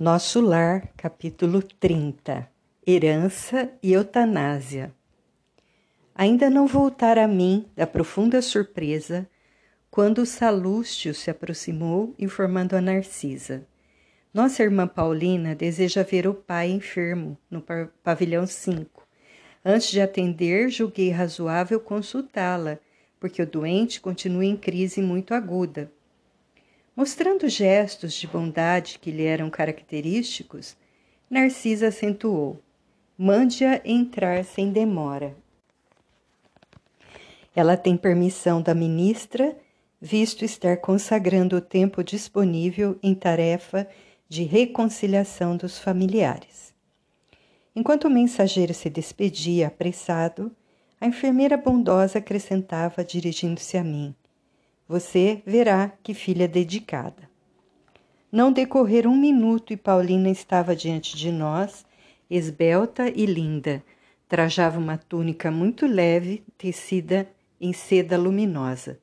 Nosso Lar, capítulo 30 Herança e Eutanásia. Ainda não voltara a mim da profunda surpresa quando o Salústio se aproximou, informando a Narcisa. Nossa irmã Paulina deseja ver o pai enfermo no pavilhão 5. Antes de atender, julguei razoável consultá-la, porque o doente continua em crise muito aguda. Mostrando gestos de bondade que lhe eram característicos, Narcisa acentuou: Mande-a entrar sem demora. Ela tem permissão da ministra, visto estar consagrando o tempo disponível em tarefa de reconciliação dos familiares. Enquanto o mensageiro se despedia apressado, a enfermeira bondosa acrescentava, dirigindo-se a mim: você verá que filha dedicada. Não decorrer um minuto e Paulina estava diante de nós, esbelta e linda. Trajava uma túnica muito leve, tecida em seda luminosa.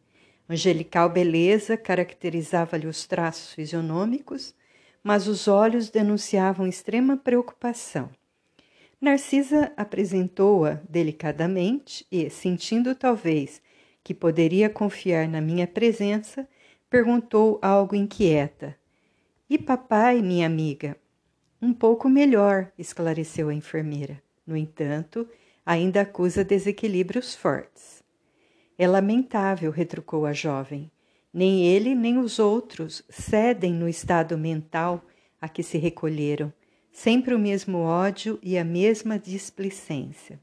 Angelical beleza caracterizava-lhe os traços fisionômicos, mas os olhos denunciavam extrema preocupação. Narcisa apresentou-a delicadamente e, sentindo talvez que poderia confiar na minha presença, perguntou algo inquieta: E papai, minha amiga? Um pouco melhor, esclareceu a enfermeira. No entanto, ainda acusa desequilíbrios fortes. É lamentável, retrucou a jovem. Nem ele nem os outros cedem no estado mental a que se recolheram, sempre o mesmo ódio e a mesma displicência.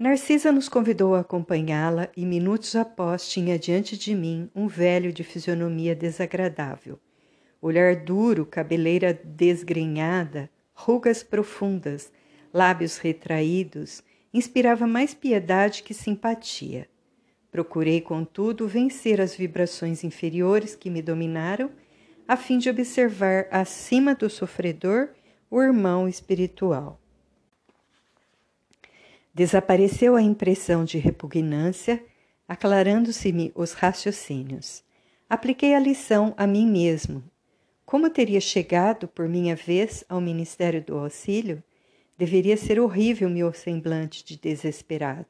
Narcisa nos convidou a acompanhá-la e minutos após tinha diante de mim um velho de fisionomia desagradável. Olhar duro, cabeleira desgrenhada, rugas profundas, lábios retraídos, inspirava mais piedade que simpatia. Procurei, contudo, vencer as vibrações inferiores que me dominaram, a fim de observar acima do sofredor o irmão espiritual. Desapareceu a impressão de repugnância, aclarando-se-me os raciocínios. Apliquei a lição a mim mesmo. Como teria chegado, por minha vez, ao Ministério do Auxílio, deveria ser horrível meu semblante de desesperado.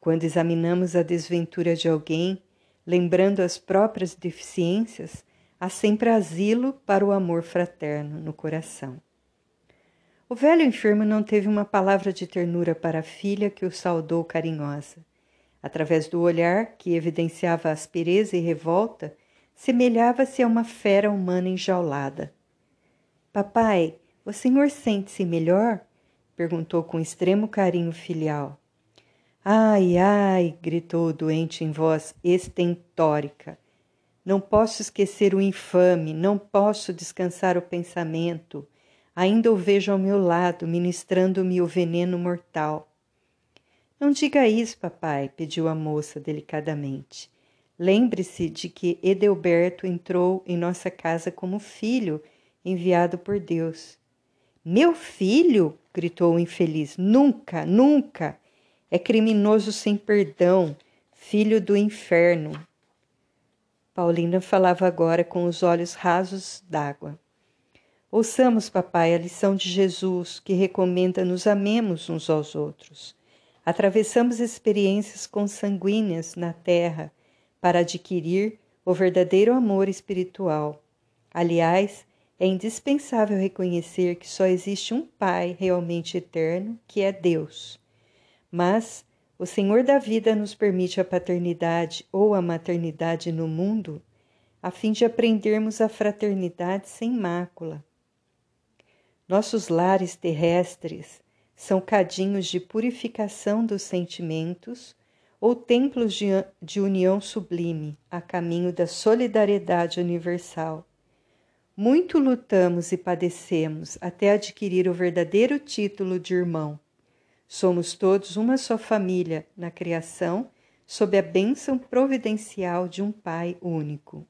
Quando examinamos a desventura de alguém, lembrando as próprias deficiências, há sempre asilo para o amor fraterno no coração. O velho enfermo não teve uma palavra de ternura para a filha que o saudou carinhosa. Através do olhar, que evidenciava aspereza e revolta, semelhava-se a uma fera humana enjaulada. Papai, o senhor sente-se melhor? perguntou com extremo carinho filial. Ai, ai! gritou o doente em voz estentórica. Não posso esquecer o infame, não posso descansar o pensamento. Ainda o vejo ao meu lado, ministrando-me o veneno mortal. Não diga isso, papai, pediu a moça delicadamente. Lembre-se de que Edelberto entrou em nossa casa como filho enviado por Deus. Meu filho? gritou o infeliz. Nunca, nunca! É criminoso sem perdão, filho do inferno. Paulina falava agora com os olhos rasos d'água. Ouçamos, papai, a lição de Jesus que recomenda nos amemos uns aos outros. Atravessamos experiências consanguíneas na terra para adquirir o verdadeiro amor espiritual. Aliás, é indispensável reconhecer que só existe um Pai realmente eterno, que é Deus. Mas o Senhor da vida nos permite a paternidade ou a maternidade no mundo, a fim de aprendermos a fraternidade sem mácula nossos lares terrestres são cadinhos de purificação dos sentimentos ou templos de, de união sublime a caminho da solidariedade universal. Muito lutamos e padecemos até adquirir o verdadeiro título de irmão. Somos todos uma só família na criação, sob a bênção providencial de um Pai único.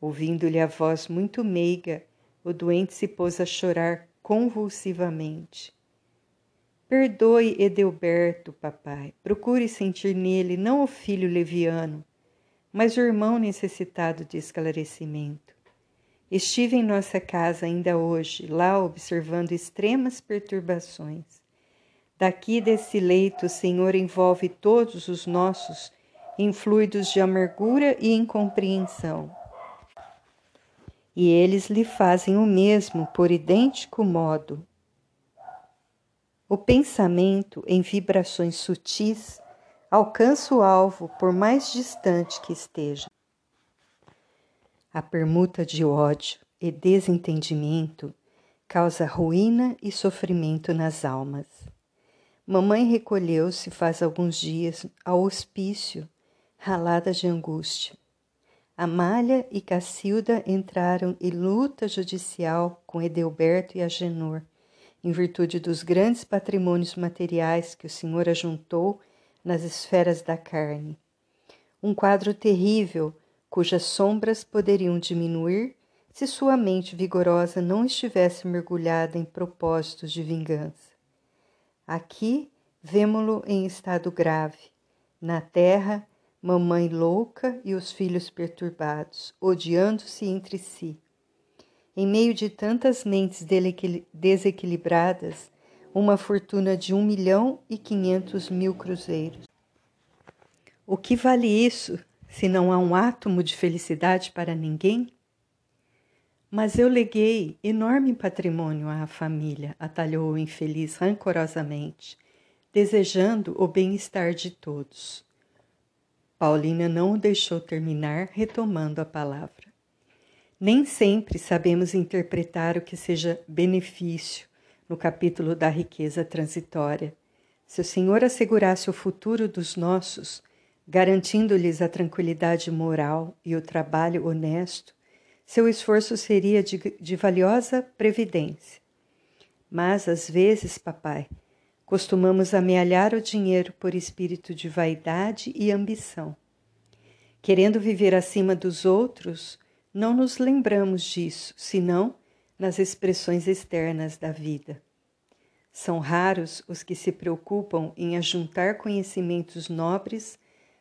Ouvindo-lhe a voz muito meiga o doente se pôs a chorar convulsivamente. Perdoe Edelberto, papai. Procure sentir nele não o filho leviano, mas o irmão necessitado de esclarecimento. Estive em nossa casa ainda hoje, lá observando extremas perturbações. Daqui desse leito, o Senhor envolve todos os nossos em fluidos de amargura e incompreensão. E eles lhe fazem o mesmo por idêntico modo. O pensamento, em vibrações sutis, alcança o alvo por mais distante que esteja. A permuta de ódio e desentendimento causa ruína e sofrimento nas almas. Mamãe recolheu-se faz alguns dias ao hospício, ralada de angústia. Amália e Cacilda entraram em luta judicial com Edelberto e Agenor, em virtude dos grandes patrimônios materiais que o Senhor ajuntou nas esferas da carne. Um quadro terrível cujas sombras poderiam diminuir se sua mente vigorosa não estivesse mergulhada em propósitos de vingança. Aqui vemo-lo em estado grave. Na terra, mamãe louca e os filhos perturbados, odiando-se entre si. Em meio de tantas mentes desequilibradas, uma fortuna de um milhão e quinhentos mil cruzeiros. O que vale isso se não há um átomo de felicidade para ninguém? Mas eu leguei enorme patrimônio à família, atalhou o infeliz rancorosamente, desejando o bem-estar de todos. Paulina não o deixou terminar, retomando a palavra. Nem sempre sabemos interpretar o que seja benefício no capítulo da riqueza transitória. Se o Senhor assegurasse o futuro dos nossos, garantindo-lhes a tranquilidade moral e o trabalho honesto, seu esforço seria de, de valiosa previdência. Mas, às vezes, papai, costumamos amealhar o dinheiro por espírito de vaidade e ambição. Querendo viver acima dos outros, não nos lembramos disso, senão nas expressões externas da vida. São raros os que se preocupam em ajuntar conhecimentos nobres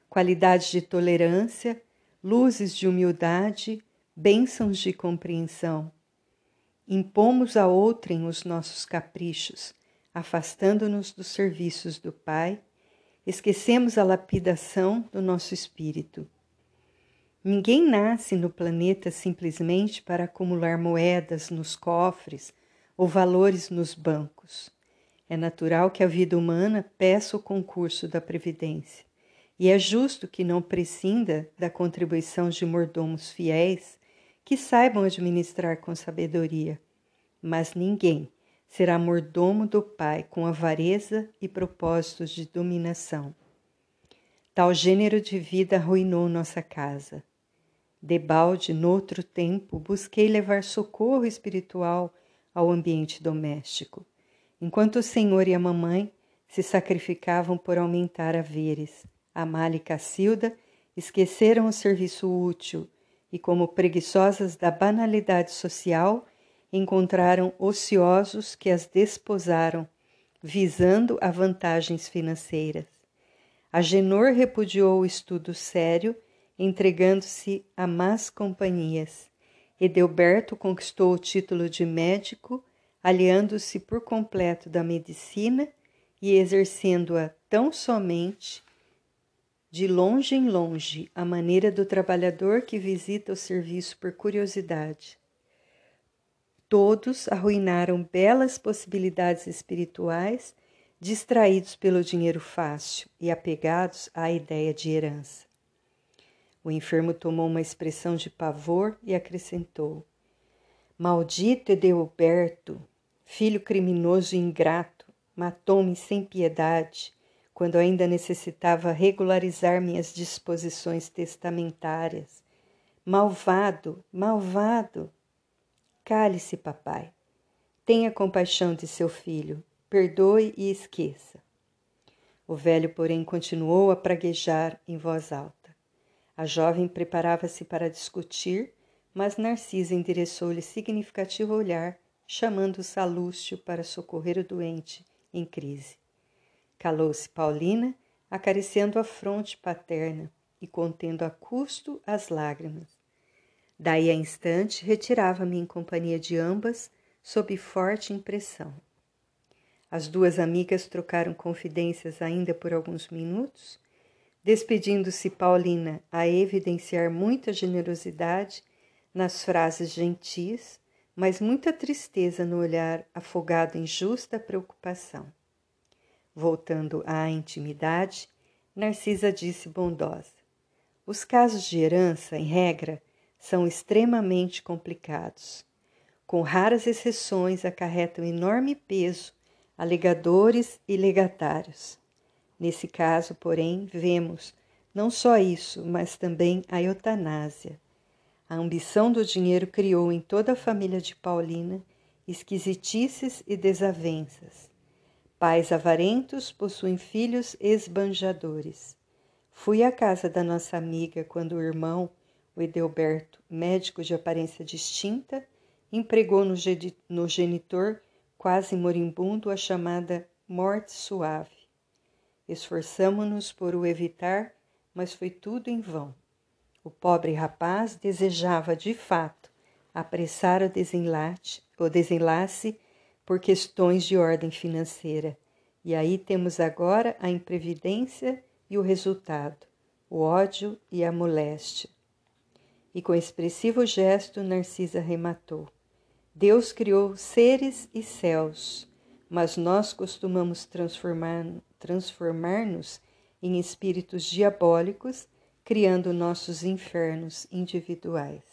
qualidades de tolerância, luzes de humildade, bênçãos de compreensão. Impomos a outrem os nossos caprichos, afastando-nos dos serviços do Pai, esquecemos a lapidação do nosso espírito. Ninguém nasce no planeta simplesmente para acumular moedas nos cofres ou valores nos bancos. É natural que a vida humana peça o concurso da Previdência. E é justo que não prescinda da contribuição de mordomos fiéis que saibam administrar com sabedoria. Mas ninguém será mordomo do Pai com avareza e propósitos de dominação. Tal gênero de vida arruinou nossa casa. Debalde, noutro tempo, busquei levar socorro espiritual ao ambiente doméstico, enquanto o senhor e a mamãe se sacrificavam por aumentar haveres Amália e Cacilda esqueceram o serviço útil e, como preguiçosas da banalidade social, encontraram ociosos que as desposaram, visando a vantagens financeiras. Agenor repudiou o estudo sério, entregando-se a más companhias. Edelberto conquistou o título de médico, aliando-se por completo da medicina e exercendo-a tão somente de longe em longe, a maneira do trabalhador que visita o serviço por curiosidade. Todos arruinaram belas possibilidades espirituais, distraídos pelo dinheiro fácil e apegados à ideia de herança. O enfermo tomou uma expressão de pavor e acrescentou: Maldito Edelberto, filho criminoso e ingrato, matou-me sem piedade quando ainda necessitava regularizar minhas disposições testamentárias. Malvado, malvado! Cale-se, papai. Tenha compaixão de seu filho, perdoe e esqueça. O velho, porém, continuou a praguejar em voz alta. A jovem preparava-se para discutir, mas Narcisa endereçou-lhe significativo olhar, chamando Salúcio para socorrer o doente em crise. Calou-se Paulina, acariciando a fronte paterna e contendo a custo as lágrimas. Daí a instante retirava-me em companhia de ambas, sob forte impressão. As duas amigas trocaram confidências ainda por alguns minutos, despedindo-se Paulina a evidenciar muita generosidade nas frases gentis, mas muita tristeza no olhar afogado em justa preocupação. Voltando à intimidade, Narcisa disse bondosa: Os casos de herança, em regra, são extremamente complicados. Com raras exceções, acarretam enorme peso a legadores e legatários. Nesse caso, porém, vemos não só isso, mas também a eutanásia. A ambição do dinheiro criou em toda a família de Paulina esquisitices e desavenças. Pais avarentos possuem filhos esbanjadores. Fui à casa da nossa amiga quando o irmão, o Edelberto, médico de aparência distinta, empregou no, no genitor quase moribundo a chamada morte suave. Esforçamo-nos por o evitar, mas foi tudo em vão. O pobre rapaz desejava, de fato, apressar o desenlace, o desenlace por questões de ordem financeira. E aí temos agora a imprevidência e o resultado, o ódio e a moléstia. E com expressivo gesto, Narcisa rematou: Deus criou seres e céus, mas nós costumamos transformar-nos transformar em espíritos diabólicos, criando nossos infernos individuais.